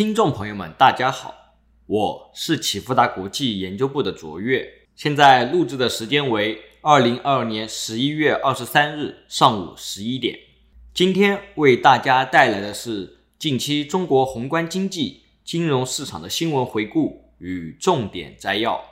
听众朋友们，大家好，我是启富达国际研究部的卓越，现在录制的时间为二零二二年十一月二十三日上午十一点。今天为大家带来的是近期中国宏观经济、金融市场的新闻回顾与重点摘要。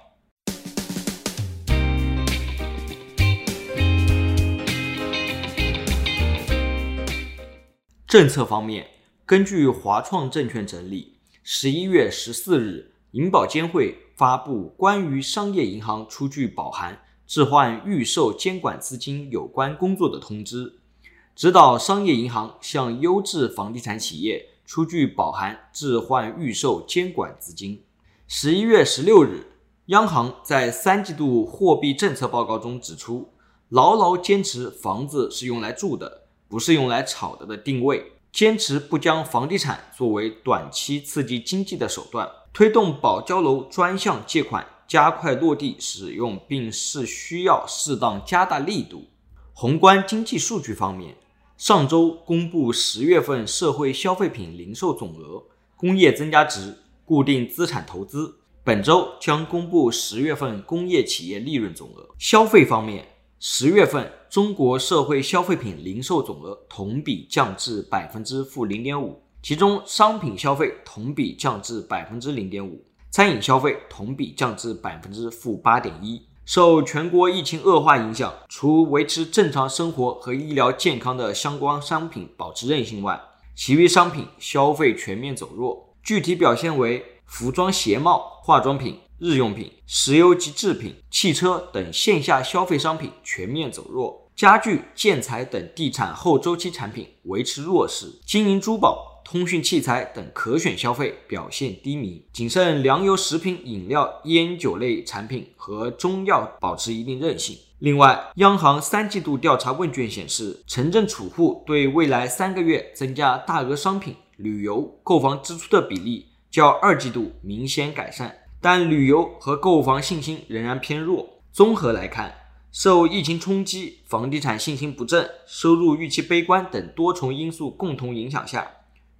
政策方面。根据华创证券整理，十一月十四日，银保监会发布关于商业银行出具保函置换预售监管资金有关工作的通知，指导商业银行向优质房地产企业出具保函置换预售监管资金。十一月十六日，央行在三季度货币政策报告中指出，牢牢坚持房子是用来住的，不是用来炒的的定位。坚持不将房地产作为短期刺激经济的手段，推动保交楼专项借款加快落地使用，并是需要适当加大力度。宏观经济数据方面，上周公布十月份社会消费品零售总额、工业增加值、固定资产投资，本周将公布十月份工业企业利润总额。消费方面。十月份，中国社会消费品零售总额同比降至百分之负零点五，其中商品消费同比降至百分之零点五，餐饮消费同比降至百分之负八点一。受全国疫情恶化影响，除维持正常生活和医疗健康的相关商品保持韧性外，其余商品消费全面走弱，具体表现为服装鞋帽、化妆品。日用品、石油及制品、汽车等线下消费商品全面走弱，家具、建材等地产后周期产品维持弱势，金银珠宝、通讯器材等可选消费表现低迷，仅剩粮油、食品、饮料、烟酒类产品和中药保持一定韧性。另外，央行三季度调查问卷显示，城镇储户对未来三个月增加大额商品、旅游、购房支出的比例较二季度明显改善。但旅游和购房信心仍然偏弱。综合来看，受疫情冲击、房地产信心不振、收入预期悲观等多重因素共同影响下，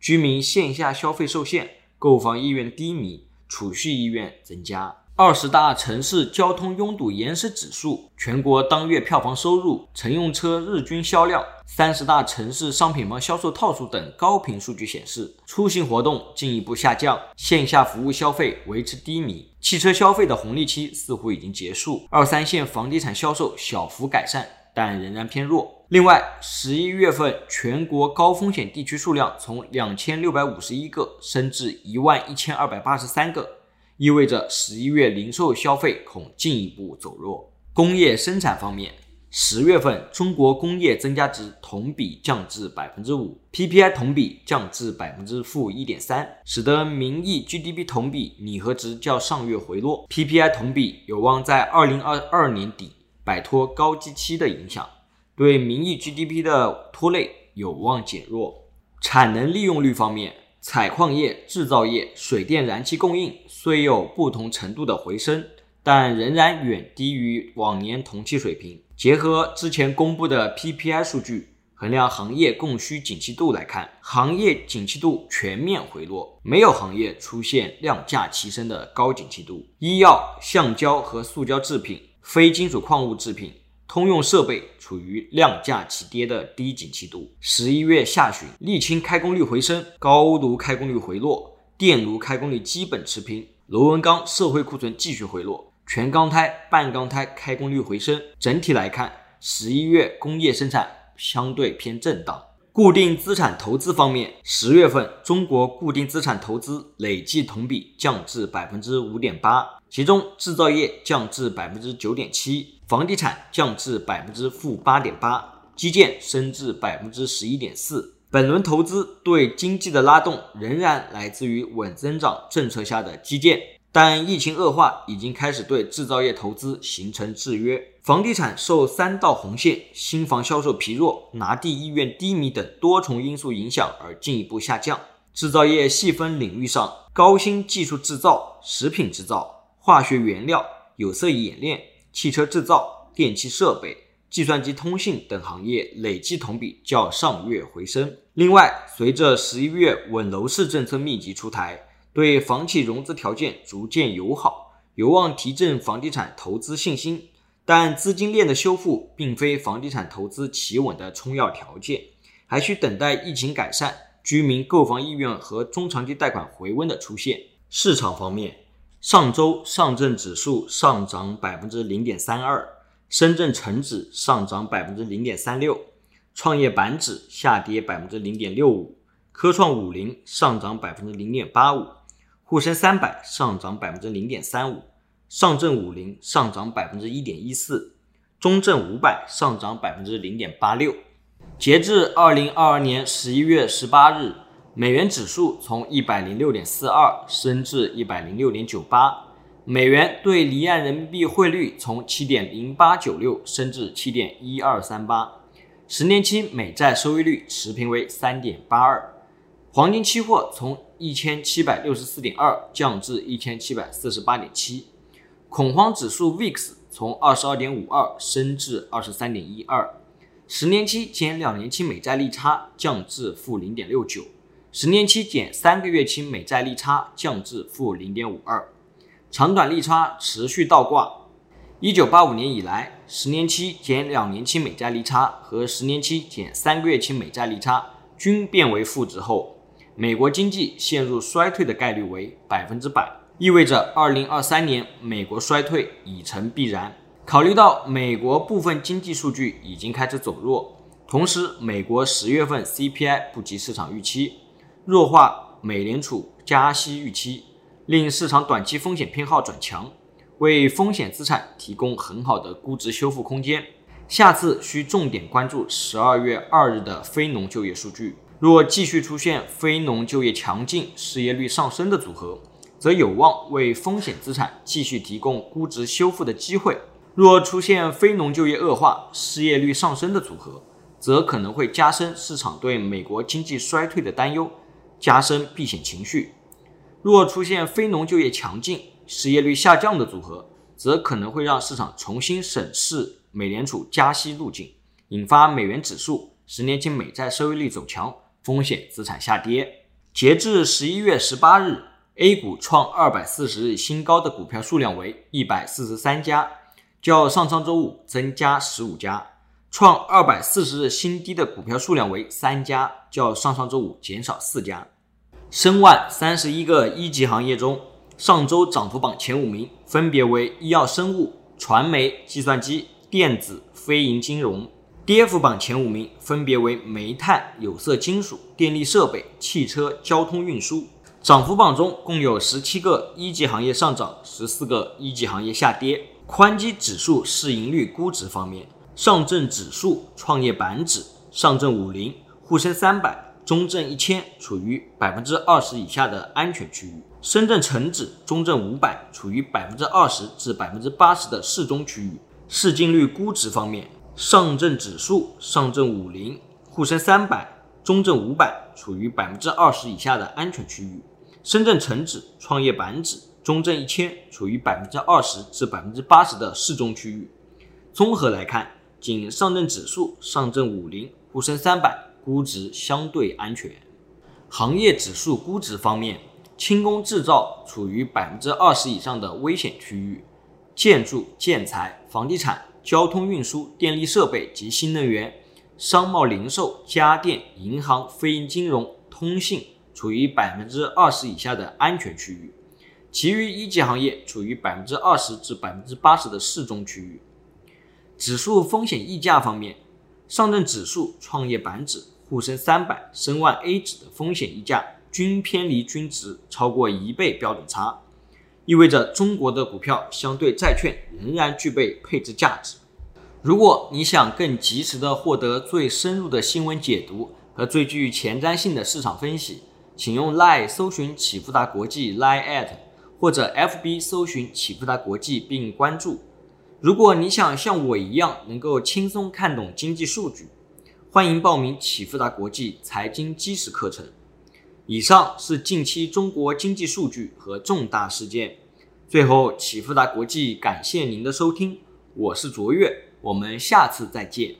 居民线下消费受限，购房意愿低迷，储蓄意愿增加。二十大城市交通拥堵延时指数、全国当月票房收入、乘用车日均销量、三十大城市商品房销售套数等高频数据显示，出行活动进一步下降，线下服务消费维持低迷，汽车消费的红利期似乎已经结束。二三线房地产销售小幅改善，但仍然偏弱。另外，十一月份全国高风险地区数量从两千六百五十一个升至一万一千二百八十三个。意味着十一月零售消费恐进一步走弱。工业生产方面，十月份中国工业增加值同比降至百分之五，PPI 同比降至百分之负一点三，使得名义 GDP 同比拟合值较上月回落，PPI 同比有望在二零二二年底摆脱高基期的影响，对名义 GDP 的拖累有望减弱。产能利用率方面。采矿业、制造业、水电燃气供应虽有不同程度的回升，但仍然远低于往年同期水平。结合之前公布的 PPI 数据，衡量行业供需景气度来看，行业景气度全面回落，没有行业出现量价齐升的高景气度。医药、橡胶和塑胶制品、非金属矿物制品。通用设备处于量价齐跌的低景气度。十一月下旬，沥青开工率回升，高炉开工率回落，电炉开工率基本持平。螺纹钢社会库存继续回落，全钢胎、半钢胎开工率回升。整体来看，十一月工业生产相对偏震荡。固定资产投资方面，十月份中国固定资产投资累计同比降至百分之五点八。其中，制造业降至百分之九点七，房地产降至百分之负八点八，基建升至百分之十一点四。本轮投资对经济的拉动仍然来自于稳增长政策下的基建，但疫情恶化已经开始对制造业投资形成制约。房地产受三道红线、新房销售疲弱、拿地意愿低迷等多重因素影响而进一步下降。制造业细分领域上，高新技术制造、食品制造。化学原料、有色冶炼、汽车制造、电气设备、计算机通信等行业累计同比较上月回升。另外，随着十一月稳楼市政策密集出台，对房企融资条件逐渐友好，有望提振房地产投资信心。但资金链的修复并非房地产投资企稳的充要条件，还需等待疫情改善、居民购房意愿和中长期贷款回温的出现。市场方面，上周上证指数上涨百分之零点三二。深圳成指上涨百分之零点三六，创业板指下跌百分之零点六五，科创五零上涨百分之零点八五，沪深三百上涨百分之零点三五，上证五零上涨百分之一点一四，中证五百上涨百分之零点八六。截至二零二二年十一月十八日，美元指数从一百零六点四二升至一百零六点九八。美元对离岸人民币汇率从七点零八九六升至七点一二三八，十年期美债收益率持平为三点八二，黄金期货从一千七百六十四点二降至一千七百四十八点七，恐慌指数 VIX 从二十二点五二升至二十三点一二，十年期减两年期美债利差降至负零点六九，十年期减三个月期美债利差降至负零点五二。长短利差持续倒挂。一九八五年以来，十年期减两年期美债利差和十年期减三个月期美债利差均变为负值后，美国经济陷入衰退的概率为百分之百，意味着二零二三年美国衰退已成必然。考虑到美国部分经济数据已经开始走弱，同时美国十月份 CPI 不及市场预期，弱化美联储加息预期。令市场短期风险偏好转强，为风险资产提供很好的估值修复空间。下次需重点关注十二月二日的非农就业数据。若继续出现非农就业强劲、失业率上升的组合，则有望为风险资产继续提供估值修复的机会；若出现非农就业恶化、失业率上升的组合，则可能会加深市场对美国经济衰退的担忧，加深避险情绪。若出现非农就业强劲、失业率下降的组合，则可能会让市场重新审视美联储加息路径，引发美元指数、十年期美债收益率走强，风险资产下跌。截至十一月十八日，A 股创二百四十日新高的股票数量为一百四十三家，较上上周五增加十五家；创二百四十日新低的股票数量为三家，较上上周五减少四家。申万三十一个一级行业中，上周涨幅榜前五名分别为医药生物、传媒、计算机、电子、非银金融；跌幅榜前五名分别为煤炭、有色金属、电力设备、汽车、交通运输。涨幅榜中共有十七个一级行业上涨，十四个一级行业下跌。宽基指数市盈率估值方面，上证指数、创业板指、上证五零、沪深三百。中证一千处于百分之二十以下的安全区域，深圳成指、中证五百处于百分之二十至百分之八十的适中区域。市净率估值方面，上证指数、上证五零、沪深三百、中证五百处于百分之二十以下的安全区域，深圳成指、创业板指、中证一千处于百分之二十至百分之八十的适中区域。综合来看，仅上证指数、上证五零、沪深三百。估值相对安全。行业指数估值方面，轻工制造处于百分之二十以上的危险区域，建筑建材、房地产、交通运输、电力设备及新能源、商贸零售、家电、银行、非银金融、通信处于百分之二十以下的安全区域，其余一级行业处于百分之二十至百分之八十的适中区域。指数风险溢价方面，上证指数、创业板指。沪深三百、申万 A 指的风险溢价均偏离均值超过一倍标准差，意味着中国的股票相对债券仍然具备配置价值。如果你想更及时的获得最深入的新闻解读和最具前瞻性的市场分析，请用 Line 搜寻启富达国际 Line at 或者 FB 搜寻启富达国际并关注。如果你想像我一样能够轻松看懂经济数据。欢迎报名启富达国际财经基石课程。以上是近期中国经济数据和重大事件。最后，启富达国际感谢您的收听，我是卓越，我们下次再见。